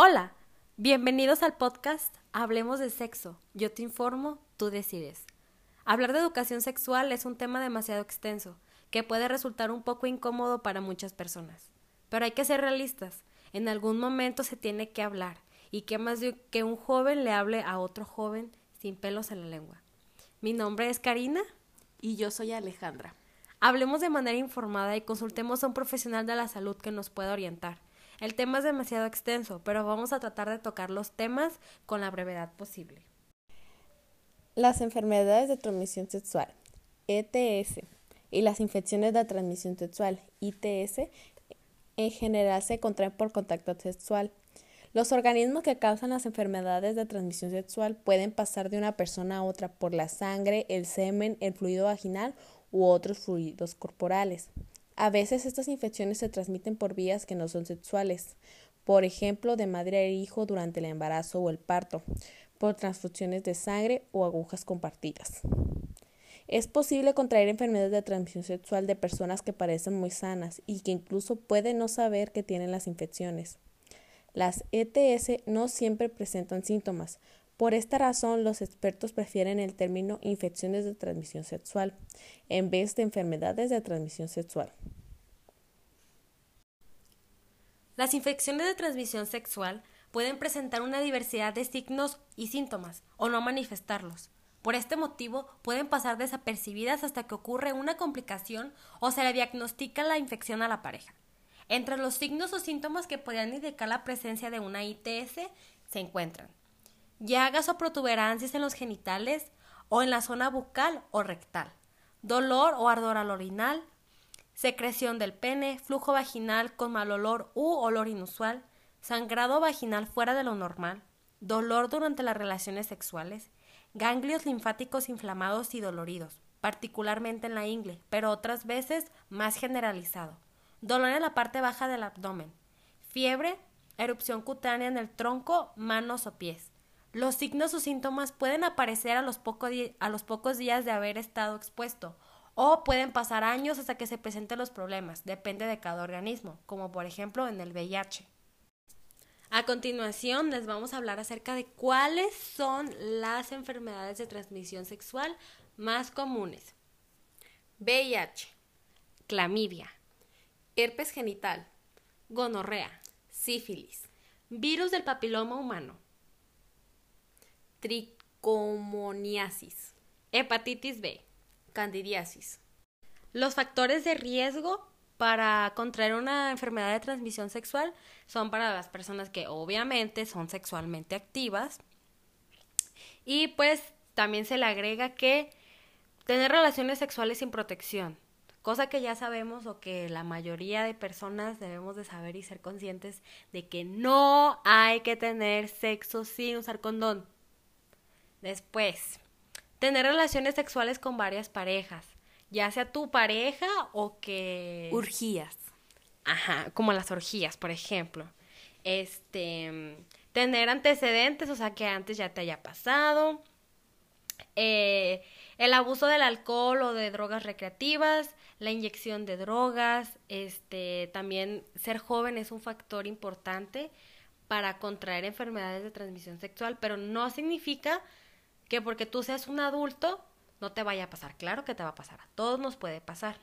Hola, bienvenidos al podcast Hablemos de Sexo. Yo te informo, tú decides. Hablar de educación sexual es un tema demasiado extenso, que puede resultar un poco incómodo para muchas personas. Pero hay que ser realistas. En algún momento se tiene que hablar, y qué más de que un joven le hable a otro joven sin pelos en la lengua. Mi nombre es Karina. Y yo soy Alejandra. Hablemos de manera informada y consultemos a un profesional de la salud que nos pueda orientar. El tema es demasiado extenso, pero vamos a tratar de tocar los temas con la brevedad posible. Las enfermedades de transmisión sexual, ETS, y las infecciones de transmisión sexual, ITS, en general se contraen por contacto sexual. Los organismos que causan las enfermedades de transmisión sexual pueden pasar de una persona a otra por la sangre, el semen, el fluido vaginal u otros fluidos corporales. A veces estas infecciones se transmiten por vías que no son sexuales, por ejemplo, de madre a hijo durante el embarazo o el parto, por transfusiones de sangre o agujas compartidas. Es posible contraer enfermedades de transmisión sexual de personas que parecen muy sanas y que incluso pueden no saber que tienen las infecciones. Las ETS no siempre presentan síntomas, por esta razón, los expertos prefieren el término infecciones de transmisión sexual en vez de enfermedades de transmisión sexual. Las infecciones de transmisión sexual pueden presentar una diversidad de signos y síntomas o no manifestarlos. Por este motivo pueden pasar desapercibidas hasta que ocurre una complicación o se le diagnostica la infección a la pareja. Entre los signos o síntomas que podrían indicar la presencia de una ITS se encuentran llagas o protuberancias en los genitales o en la zona bucal o rectal, dolor o ardor al orinal, secreción del pene, flujo vaginal con mal olor u olor inusual, sangrado vaginal fuera de lo normal, dolor durante las relaciones sexuales, ganglios linfáticos inflamados y doloridos, particularmente en la ingle, pero otras veces más generalizado, dolor en la parte baja del abdomen, fiebre, erupción cutánea en el tronco, manos o pies, los signos o síntomas pueden aparecer a los, a los pocos días de haber estado expuesto o pueden pasar años hasta que se presenten los problemas, depende de cada organismo, como por ejemplo en el VIH. A continuación les vamos a hablar acerca de cuáles son las enfermedades de transmisión sexual más comunes. VIH, clamidia, herpes genital, gonorrea, sífilis, virus del papiloma humano, tricomoniasis, hepatitis B, candidiasis. Los factores de riesgo para contraer una enfermedad de transmisión sexual son para las personas que obviamente son sexualmente activas y pues también se le agrega que tener relaciones sexuales sin protección, cosa que ya sabemos o que la mayoría de personas debemos de saber y ser conscientes de que no hay que tener sexo sin usar condón. Después, tener relaciones sexuales con varias parejas, ya sea tu pareja o que... Urgías. Ajá, como las orgías, por ejemplo. Este, tener antecedentes, o sea, que antes ya te haya pasado. Eh, el abuso del alcohol o de drogas recreativas, la inyección de drogas, este, también ser joven es un factor importante para contraer enfermedades de transmisión sexual, pero no significa que porque tú seas un adulto no te vaya a pasar. Claro que te va a pasar, a todos nos puede pasar.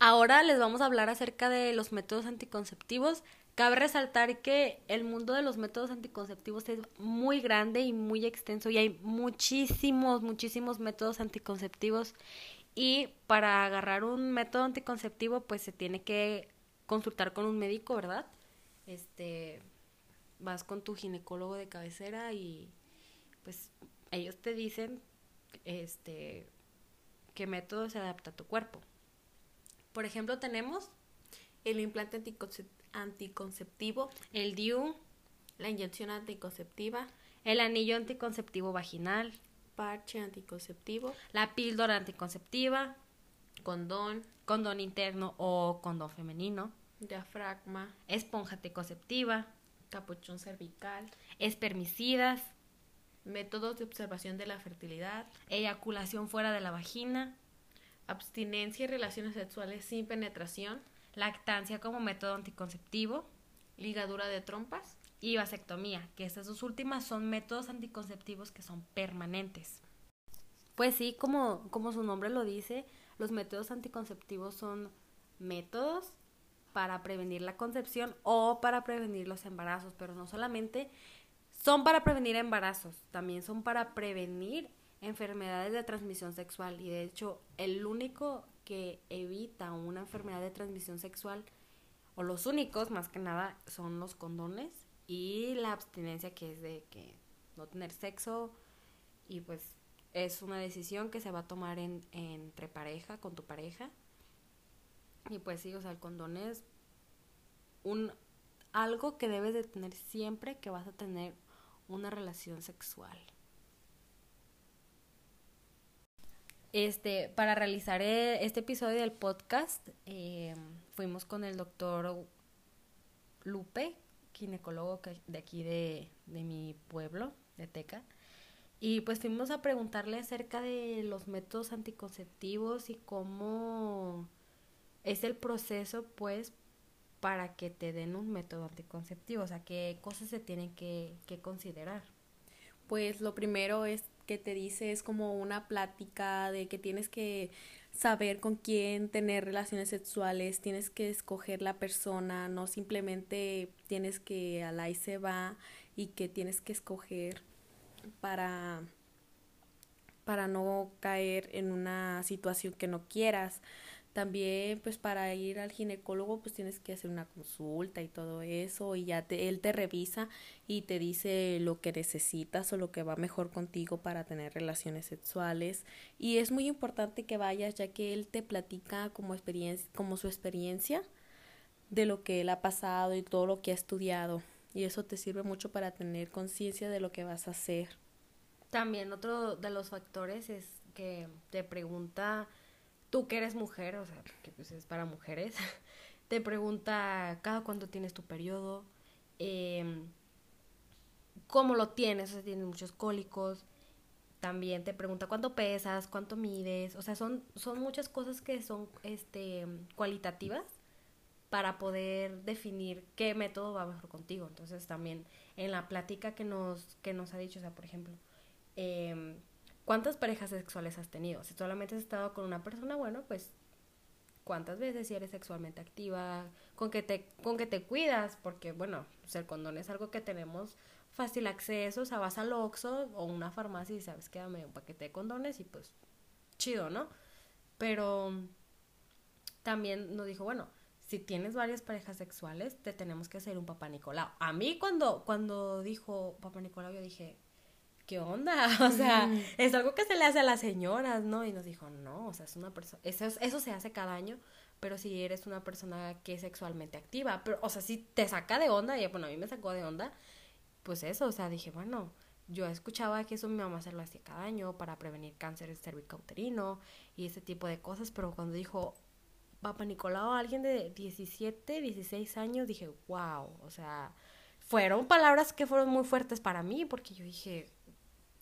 Ahora les vamos a hablar acerca de los métodos anticonceptivos. Cabe resaltar que el mundo de los métodos anticonceptivos es muy grande y muy extenso y hay muchísimos, muchísimos métodos anticonceptivos y para agarrar un método anticonceptivo pues se tiene que consultar con un médico, ¿verdad? Este, vas con tu ginecólogo de cabecera y pues ellos te dicen este qué método se adapta a tu cuerpo. Por ejemplo, tenemos el implante anticonceptivo, el DIU, la inyección anticonceptiva, el anillo anticonceptivo vaginal, parche anticonceptivo, la píldora anticonceptiva, condón, condón interno o condón femenino, diafragma, esponja anticonceptiva, capuchón cervical, espermicidas, métodos de observación de la fertilidad, eyaculación fuera de la vagina, abstinencia y relaciones sexuales sin penetración, lactancia como método anticonceptivo, ligadura de trompas y vasectomía, que estas dos últimas son métodos anticonceptivos que son permanentes. Pues sí, como, como su nombre lo dice, los métodos anticonceptivos son métodos para prevenir la concepción o para prevenir los embarazos, pero no solamente son para prevenir embarazos, también son para prevenir enfermedades de transmisión sexual y de hecho el único que evita una enfermedad de transmisión sexual o los únicos más que nada son los condones y la abstinencia que es de que no tener sexo y pues es una decisión que se va a tomar en, entre pareja, con tu pareja. Y pues sí, o sea, el condón es un algo que debes de tener siempre que vas a tener una relación sexual. Este, para realizar e, este episodio del podcast, eh, fuimos con el doctor Lupe, ginecólogo de aquí de, de mi pueblo, de Teca. Y pues fuimos a preguntarle acerca de los métodos anticonceptivos y cómo es el proceso, pues, para que te den un método anticonceptivo, o sea, qué cosas se tienen que, que considerar. Pues lo primero es que te dice es como una plática de que tienes que saber con quién tener relaciones sexuales, tienes que escoger la persona, no simplemente tienes que al ahí se va y que tienes que escoger para para no caer en una situación que no quieras. También, pues para ir al ginecólogo, pues tienes que hacer una consulta y todo eso, y ya te, él te revisa y te dice lo que necesitas o lo que va mejor contigo para tener relaciones sexuales. Y es muy importante que vayas, ya que él te platica como experiencia, como su experiencia de lo que él ha pasado y todo lo que ha estudiado. Y eso te sirve mucho para tener conciencia de lo que vas a hacer. También otro de los factores es que te pregunta tú que eres mujer, o sea, que pues es para mujeres, te pregunta cada cuánto tienes tu periodo, eh, cómo lo tienes, o sea, tienes muchos cólicos, también te pregunta cuánto pesas, cuánto mides, o sea, son, son muchas cosas que son este, cualitativas para poder definir qué método va mejor contigo. Entonces también en la plática que nos, que nos ha dicho, o sea, por ejemplo, eh, ¿Cuántas parejas sexuales has tenido? Si solamente has estado con una persona, bueno, pues cuántas veces si eres sexualmente activa, con que te, con que te cuidas, porque bueno, el condón es algo que tenemos fácil acceso, o sea, vas al Oxxo o una farmacia y sabes que dame un paquete de condones y pues chido, ¿no? Pero también nos dijo, bueno, si tienes varias parejas sexuales, te tenemos que hacer un papá Nicolau. A mí cuando, cuando dijo papá Nicolau, yo dije, ¿qué onda? O sea, es algo que se le hace a las señoras, ¿no? Y nos dijo, no, o sea, es una persona, eso, eso se hace cada año, pero si eres una persona que es sexualmente activa, pero, o sea, si te saca de onda, y bueno, a mí me sacó de onda, pues eso, o sea, dije, bueno, yo escuchaba que eso mi mamá se lo hacía cada año para prevenir cáncer cervicouterino y ese tipo de cosas, pero cuando dijo Papa Nicolau a alguien de 17, 16 años, dije, wow, o sea, fueron palabras que fueron muy fuertes para mí, porque yo dije,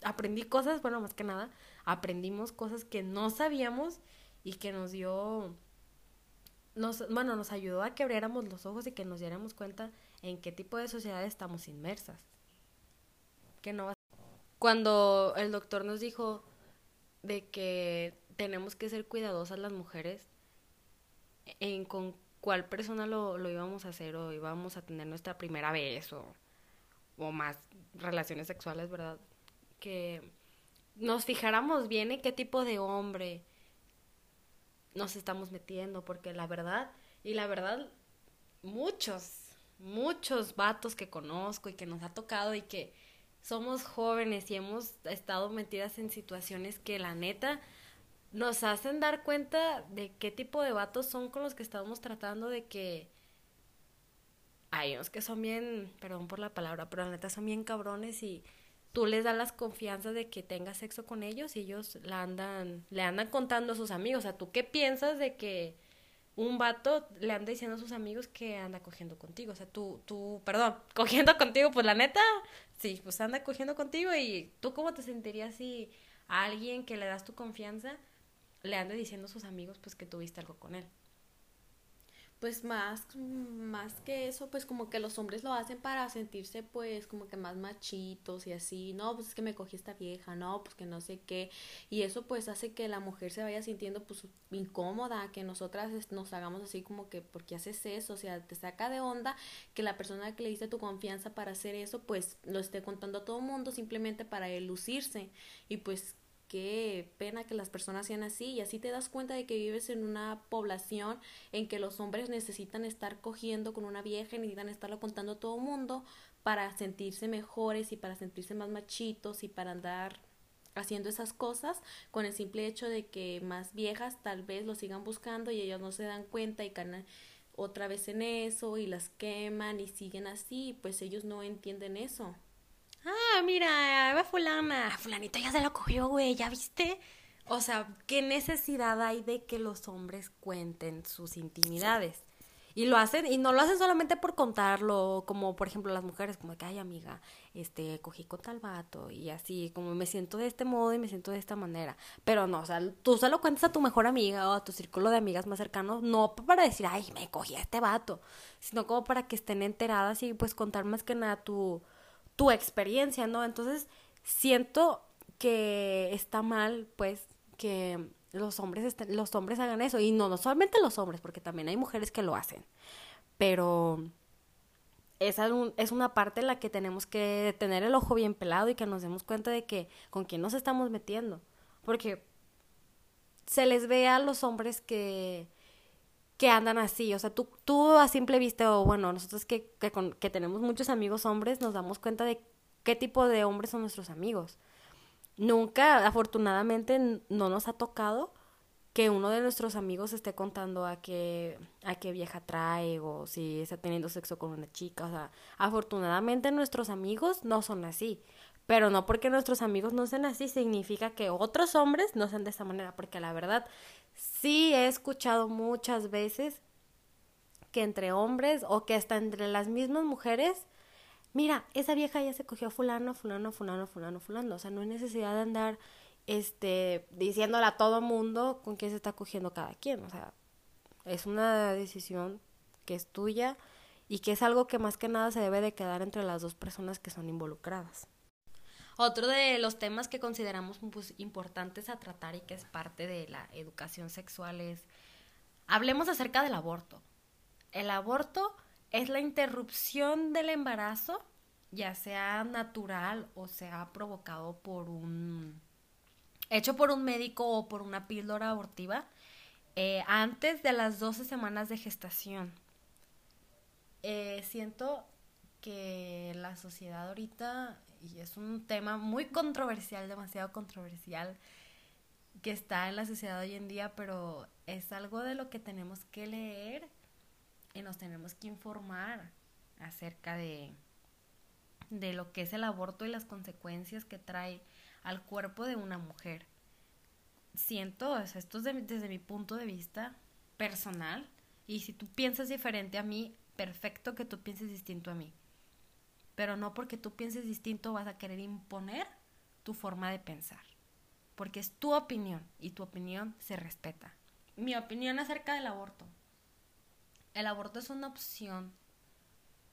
aprendí cosas, bueno, más que nada, aprendimos cosas que no sabíamos y que nos dio, nos, bueno, nos ayudó a que abriéramos los ojos y que nos diéramos cuenta en qué tipo de sociedad estamos inmersas. Que no Cuando el doctor nos dijo de que tenemos que ser cuidadosas las mujeres en con cuál persona lo, lo íbamos a hacer o íbamos a tener nuestra primera vez o, o más relaciones sexuales, ¿verdad? Que nos fijáramos bien en qué tipo de hombre nos estamos metiendo, porque la verdad, y la verdad, muchos, muchos vatos que conozco y que nos ha tocado y que somos jóvenes y hemos estado metidas en situaciones que la neta nos hacen dar cuenta de qué tipo de vatos son con los que estamos tratando de que hay unos que son bien, perdón por la palabra, pero la neta son bien cabrones y tú les das las confianzas de que tengas sexo con ellos y ellos la andan, le andan contando a sus amigos. O sea, ¿tú qué piensas de que un vato le anda diciendo a sus amigos que anda cogiendo contigo? O sea, tú, tú, perdón, cogiendo contigo, pues la neta, sí, pues anda cogiendo contigo y tú cómo te sentirías si a alguien que le das tu confianza le anda diciendo a sus amigos pues que tuviste algo con él. Pues más, más que eso, pues como que los hombres lo hacen para sentirse pues como que más machitos y así, no, pues es que me cogí esta vieja, no, pues que no sé qué, y eso pues hace que la mujer se vaya sintiendo pues incómoda, que nosotras nos hagamos así como que, ¿por qué haces eso? O sea, te saca de onda que la persona que le diste tu confianza para hacer eso, pues lo esté contando a todo el mundo simplemente para lucirse, y pues qué pena que las personas sean así y así te das cuenta de que vives en una población en que los hombres necesitan estar cogiendo con una vieja necesitan estarlo contando a todo mundo para sentirse mejores y para sentirse más machitos y para andar haciendo esas cosas con el simple hecho de que más viejas tal vez lo sigan buscando y ellos no se dan cuenta y caen otra vez en eso y las queman y siguen así, pues ellos no entienden eso. Ah, mira, va fulana. Fulanito ya se la cogió, güey, ¿ya viste? O sea, ¿qué necesidad hay de que los hombres cuenten sus intimidades? Y lo hacen, y no lo hacen solamente por contarlo, como por ejemplo las mujeres, como que, ay amiga, este, cogí con tal vato, y así, como me siento de este modo y me siento de esta manera. Pero no, o sea, tú se lo cuentas a tu mejor amiga o a tu círculo de amigas más cercanos, no para decir, ay, me cogí a este vato, sino como para que estén enteradas y pues contar más que nada tu, tu experiencia, ¿no? Entonces, siento que está mal, pues, que los hombres, los hombres hagan eso. Y no, no solamente los hombres, porque también hay mujeres que lo hacen. Pero esa es una parte en la que tenemos que tener el ojo bien pelado y que nos demos cuenta de que con quién nos estamos metiendo. Porque se les ve a los hombres que que andan así. O sea, tú, tú a simple vista, o bueno, nosotros que, que, que tenemos muchos amigos hombres, nos damos cuenta de qué tipo de hombres son nuestros amigos. Nunca, afortunadamente, no nos ha tocado que uno de nuestros amigos esté contando a qué, a qué vieja trae o si está teniendo sexo con una chica. O sea, afortunadamente nuestros amigos no son así. Pero no porque nuestros amigos no sean así significa que otros hombres no sean de esa manera. Porque la verdad, sí he escuchado muchas veces que entre hombres o que hasta entre las mismas mujeres, mira, esa vieja ya se cogió fulano, fulano, fulano, fulano, fulano. O sea, no hay necesidad de andar este diciéndole a todo mundo con quién se está cogiendo cada quien. O sea, es una decisión que es tuya y que es algo que más que nada se debe de quedar entre las dos personas que son involucradas. Otro de los temas que consideramos pues, importantes a tratar y que es parte de la educación sexual es, hablemos acerca del aborto. El aborto es la interrupción del embarazo, ya sea natural o sea provocado por un, hecho por un médico o por una píldora abortiva, eh, antes de las 12 semanas de gestación. Eh, siento que la sociedad ahorita y es un tema muy controversial, demasiado controversial, que está en la sociedad hoy en día, pero es algo de lo que tenemos que leer y nos tenemos que informar acerca de, de lo que es el aborto y las consecuencias que trae al cuerpo de una mujer. Siento, esto es desde mi punto de vista personal, y si tú piensas diferente a mí, perfecto que tú pienses distinto a mí pero no porque tú pienses distinto vas a querer imponer tu forma de pensar, porque es tu opinión y tu opinión se respeta. Mi opinión acerca del aborto. El aborto es una opción.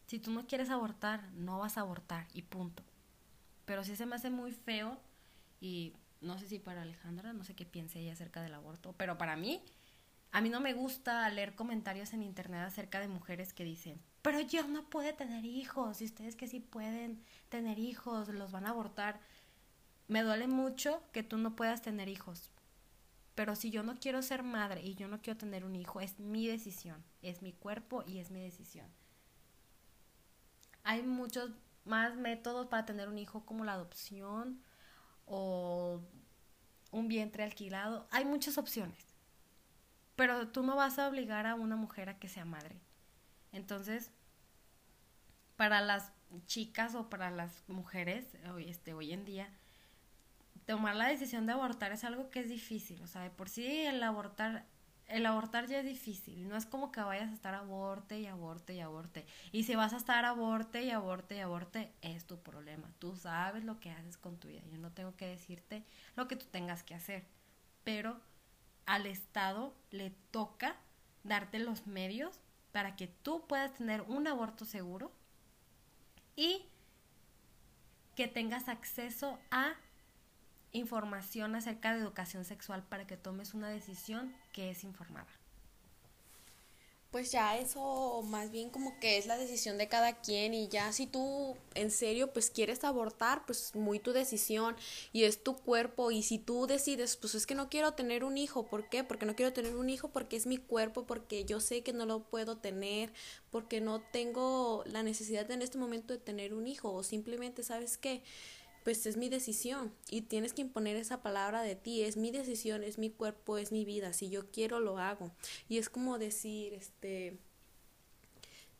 Si tú no quieres abortar, no vas a abortar y punto. Pero sí se me hace muy feo y no sé si para Alejandra, no sé qué piense ella acerca del aborto, pero para mí, a mí no me gusta leer comentarios en internet acerca de mujeres que dicen, pero yo no puedo tener hijos, y ustedes que sí pueden tener hijos, los van a abortar. Me duele mucho que tú no puedas tener hijos. Pero si yo no quiero ser madre y yo no quiero tener un hijo, es mi decisión, es mi cuerpo y es mi decisión. Hay muchos más métodos para tener un hijo como la adopción o un vientre alquilado. Hay muchas opciones. Pero tú no vas a obligar a una mujer a que sea madre. Entonces, para las chicas o para las mujeres hoy, este, hoy en día, tomar la decisión de abortar es algo que es difícil. O sea, de por sí el abortar, el abortar ya es difícil. No es como que vayas a estar aborte y aborte y aborte. Y si vas a estar aborte y aborte y aborte, es tu problema. Tú sabes lo que haces con tu vida. Yo no tengo que decirte lo que tú tengas que hacer. Pero al Estado le toca darte los medios para que tú puedas tener un aborto seguro y que tengas acceso a información acerca de educación sexual para que tomes una decisión que es informada pues ya eso más bien como que es la decisión de cada quien y ya si tú en serio pues quieres abortar pues muy tu decisión y es tu cuerpo y si tú decides pues es que no quiero tener un hijo, ¿por qué? Porque no quiero tener un hijo porque es mi cuerpo, porque yo sé que no lo puedo tener, porque no tengo la necesidad en este momento de tener un hijo o simplemente sabes qué pues es mi decisión y tienes que imponer esa palabra de ti, es mi decisión, es mi cuerpo, es mi vida, si yo quiero lo hago. Y es como decir, este,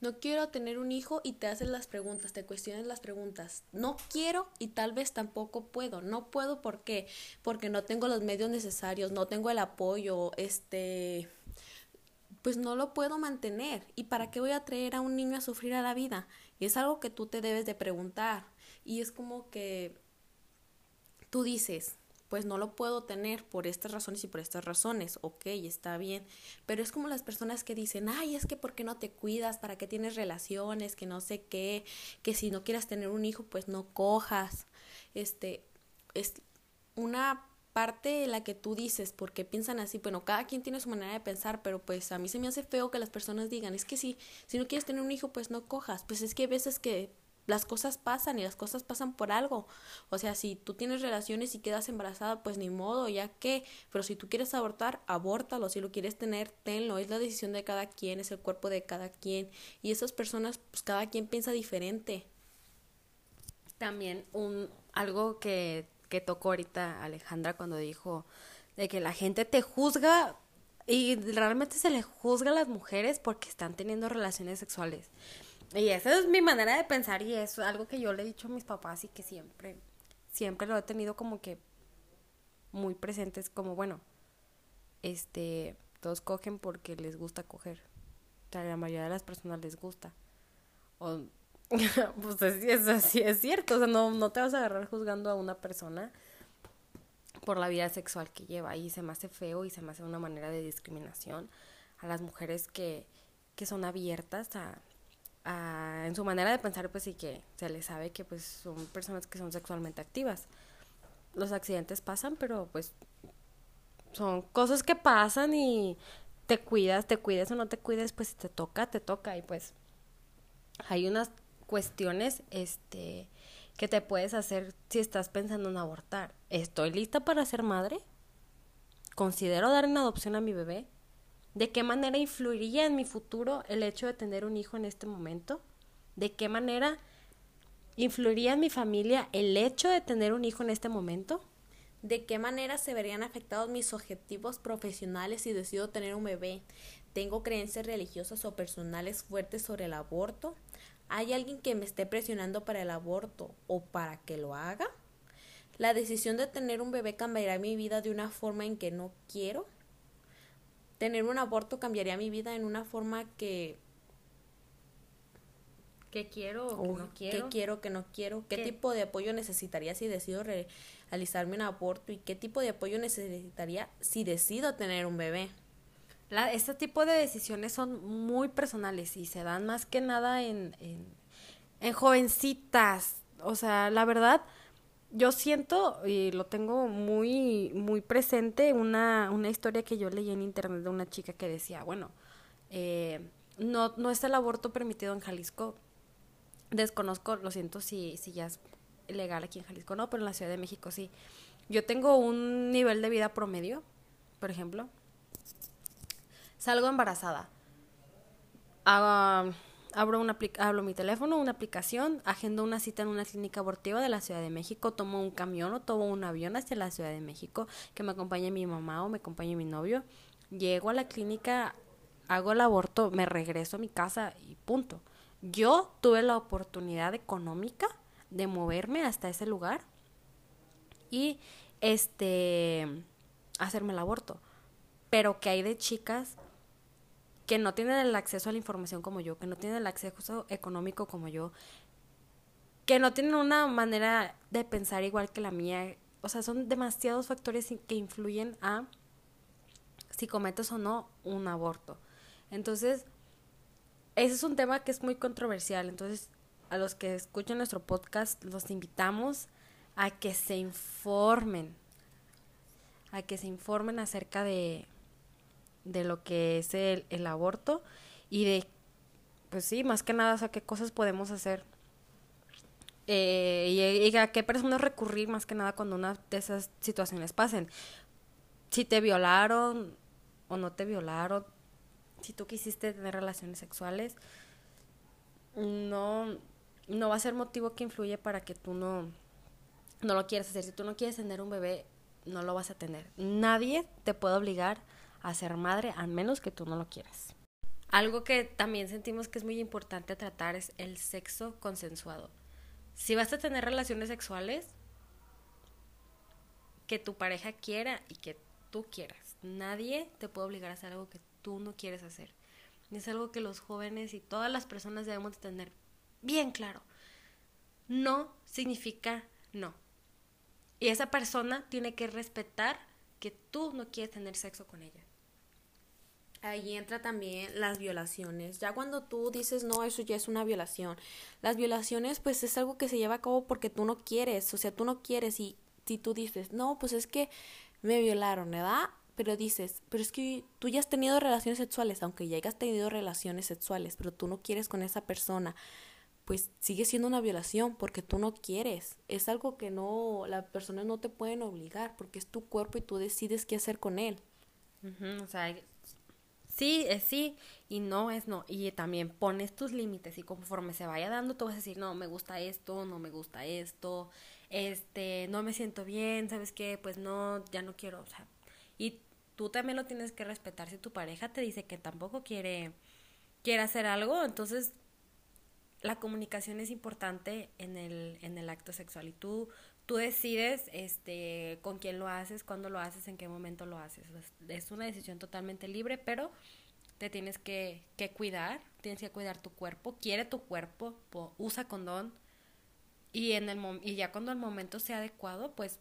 no quiero tener un hijo y te haces las preguntas, te cuestionas las preguntas. No quiero y tal vez tampoco puedo. No puedo ¿por qué? Porque no tengo los medios necesarios, no tengo el apoyo, este pues no lo puedo mantener. ¿Y para qué voy a traer a un niño a sufrir a la vida? Y es algo que tú te debes de preguntar. Y es como que tú dices, pues no lo puedo tener por estas razones y por estas razones, ok, está bien, pero es como las personas que dicen, ay, es que ¿por qué no te cuidas? ¿Para qué tienes relaciones? Que no sé qué, que si no quieras tener un hijo, pues no cojas. Este, es una parte en la que tú dices, porque piensan así, bueno, cada quien tiene su manera de pensar, pero pues a mí se me hace feo que las personas digan, es que si, si no quieres tener un hijo, pues no cojas, pues es que hay veces que las cosas pasan y las cosas pasan por algo. O sea, si tú tienes relaciones y quedas embarazada, pues ni modo, ya que. Pero si tú quieres abortar, abórtalo. Si lo quieres tener, tenlo. Es la decisión de cada quien, es el cuerpo de cada quien. Y esas personas, pues cada quien piensa diferente. También un algo que, que tocó ahorita Alejandra cuando dijo de que la gente te juzga y realmente se le juzga a las mujeres porque están teniendo relaciones sexuales. Y esa es mi manera de pensar y es algo que yo le he dicho a mis papás y que siempre, siempre lo he tenido como que muy presentes, como bueno, este, todos cogen porque les gusta coger. O sea, la mayoría de las personas les gusta. O, pues es, así, es cierto, o sea, no, no te vas a agarrar juzgando a una persona por la vida sexual que lleva y se me hace feo y se me hace una manera de discriminación a las mujeres que, que son abiertas a, en su manera de pensar, pues sí que se les sabe que pues son personas que son sexualmente activas. Los accidentes pasan, pero pues son cosas que pasan y te cuidas, te cuides o no te cuides, pues si te toca, te toca y pues hay unas cuestiones este que te puedes hacer si estás pensando en abortar. ¿Estoy lista para ser madre? ¿Considero dar en adopción a mi bebé? ¿De qué manera influiría en mi futuro el hecho de tener un hijo en este momento? ¿De qué manera influiría en mi familia el hecho de tener un hijo en este momento? ¿De qué manera se verían afectados mis objetivos profesionales si decido tener un bebé? ¿Tengo creencias religiosas o personales fuertes sobre el aborto? ¿Hay alguien que me esté presionando para el aborto o para que lo haga? ¿La decisión de tener un bebé cambiará mi vida de una forma en que no quiero? Tener un aborto cambiaría mi vida en una forma que que quiero o que no quiero. ¿Qué quiero, que no quiero? ¿Qué, tipo de apoyo necesitaría si decido realizarme un aborto? ¿Y qué tipo de apoyo necesitaría si decido tener un bebé? La, este tipo de decisiones son muy personales y se dan más que nada en, en, en jovencitas. O sea, la verdad, yo siento, y lo tengo muy, muy presente, una, una historia que yo leí en internet de una chica que decía, bueno, eh, no, no está el aborto permitido en Jalisco. Desconozco, lo siento si, si ya es legal aquí en Jalisco, no, pero en la Ciudad de México sí. Yo tengo un nivel de vida promedio, por ejemplo. Salgo embarazada. Hago abro, una, abro mi teléfono, una aplicación, agendo una cita en una clínica abortiva de la Ciudad de México, tomo un camión o tomo un avión hacia la Ciudad de México, que me acompañe mi mamá o me acompañe mi novio. Llego a la clínica, hago el aborto, me regreso a mi casa y punto. Yo tuve la oportunidad económica de moverme hasta ese lugar y este hacerme el aborto. Pero que hay de chicas que no tienen el acceso a la información como yo, que no tienen el acceso económico como yo, que no tienen una manera de pensar igual que la mía. O sea, son demasiados factores que influyen a si cometes o no un aborto. Entonces, ese es un tema que es muy controversial, entonces a los que escuchan nuestro podcast los invitamos a que se informen, a que se informen acerca de, de lo que es el, el aborto y de, pues sí, más que nada, o sea, qué cosas podemos hacer eh, y, a qué personas recurrir más que nada cuando una de esas situaciones pasen. Si te violaron o no te violaron, si tú quisiste tener relaciones sexuales, no, no va a ser motivo que influye para que tú no, no lo quieras hacer. Si tú no quieres tener un bebé, no lo vas a tener. Nadie te puede obligar a ser madre a menos que tú no lo quieras. Algo que también sentimos que es muy importante tratar es el sexo consensuado. Si vas a tener relaciones sexuales, que tu pareja quiera y que tú quieras. Nadie te puede obligar a hacer algo que tú no quieres hacer. Es algo que los jóvenes y todas las personas debemos tener bien claro. No significa no. Y esa persona tiene que respetar que tú no quieres tener sexo con ella ahí entra también las violaciones. Ya cuando tú dices, no, eso ya es una violación. Las violaciones, pues es algo que se lleva a cabo porque tú no quieres, o sea, tú no quieres y si tú dices, no, pues es que me violaron, ¿verdad? Pero dices, pero es que tú ya has tenido relaciones sexuales, aunque ya hayas tenido relaciones sexuales, pero tú no quieres con esa persona, pues sigue siendo una violación porque tú no quieres. Es algo que no, las personas no te pueden obligar porque es tu cuerpo y tú decides qué hacer con él. o sea, sí es sí y no es no. Y también pones tus límites y conforme se vaya dando, tú vas a decir, no, me gusta esto, no me gusta esto, este, no me siento bien, ¿sabes qué? Pues no, ya no quiero, o sea, y tú también lo tienes que respetar si tu pareja te dice que tampoco quiere, quiere hacer algo, entonces la comunicación es importante en el, en el acto sexual y tú, tú decides este, con quién lo haces, cuándo lo haces, en qué momento lo haces. Es una decisión totalmente libre, pero te tienes que, que cuidar, tienes que cuidar tu cuerpo, quiere tu cuerpo, usa condón y, en el, y ya cuando el momento sea adecuado, pues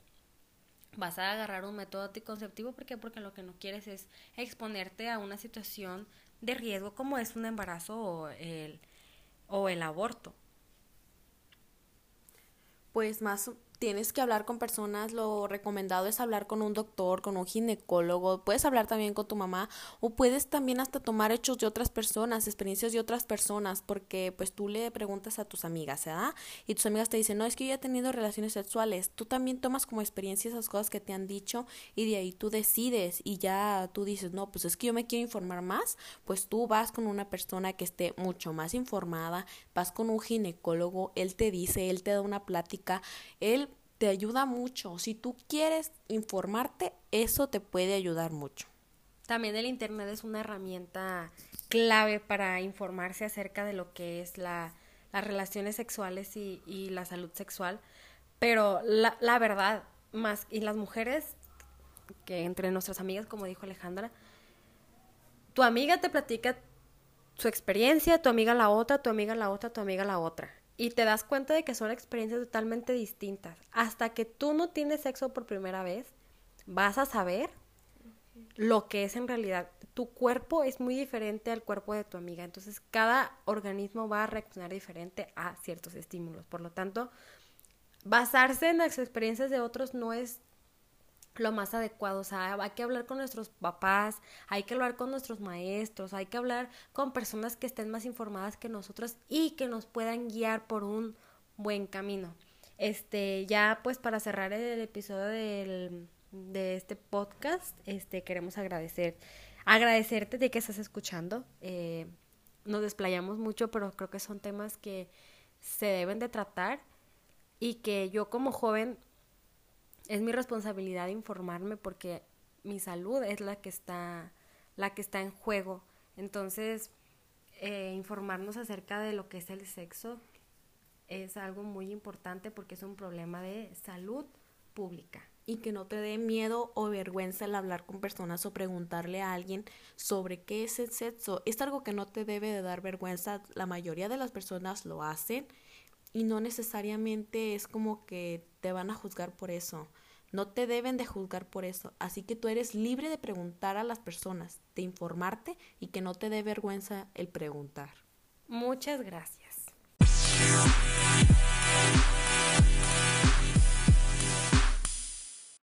vas a agarrar un método anticonceptivo. ¿Por qué? Porque lo que no quieres es exponerte a una situación de riesgo como es un embarazo o el, o el aborto. Pues más tienes que hablar con personas, lo recomendado es hablar con un doctor, con un ginecólogo, puedes hablar también con tu mamá o puedes también hasta tomar hechos de otras personas, experiencias de otras personas, porque pues tú le preguntas a tus amigas, ¿verdad? Y tus amigas te dicen, no, es que yo he tenido relaciones sexuales, tú también tomas como experiencia esas cosas que te han dicho y de ahí tú decides y ya tú dices, no, pues es que yo me quiero informar más, pues tú vas con una persona que esté mucho más informada, vas con un ginecólogo, él te dice, él te da una plática, él te ayuda mucho. Si tú quieres informarte, eso te puede ayudar mucho. También el Internet es una herramienta clave para informarse acerca de lo que es la, las relaciones sexuales y, y, la salud sexual. Pero la, la verdad, más, y las mujeres, que entre nuestras amigas, como dijo Alejandra, tu amiga te platica su experiencia, tu amiga la otra, tu amiga la otra, tu amiga la otra y te das cuenta de que son experiencias totalmente distintas. Hasta que tú no tienes sexo por primera vez, vas a saber lo que es en realidad. Tu cuerpo es muy diferente al cuerpo de tu amiga, entonces cada organismo va a reaccionar diferente a ciertos estímulos. Por lo tanto, basarse en las experiencias de otros no es lo más adecuado. O sea, hay que hablar con nuestros papás, hay que hablar con nuestros maestros, hay que hablar con personas que estén más informadas que nosotros y que nos puedan guiar por un buen camino. Este, ya pues para cerrar el episodio del, de este podcast, este, queremos agradecer, agradecerte de que estás escuchando. Eh, nos desplayamos mucho, pero creo que son temas que se deben de tratar y que yo como joven es mi responsabilidad informarme porque mi salud es la que está, la que está en juego. Entonces, eh, informarnos acerca de lo que es el sexo es algo muy importante porque es un problema de salud pública. Y que no te dé miedo o vergüenza el hablar con personas o preguntarle a alguien sobre qué es el sexo. Es algo que no te debe de dar vergüenza. La mayoría de las personas lo hacen y no necesariamente es como que te van a juzgar por eso. No te deben de juzgar por eso. Así que tú eres libre de preguntar a las personas, de informarte y que no te dé vergüenza el preguntar. Muchas gracias.